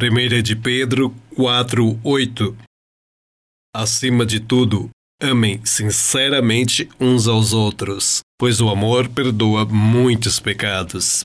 1 é de Pedro 4:8 Acima de tudo, amem sinceramente uns aos outros, pois o amor perdoa muitos pecados.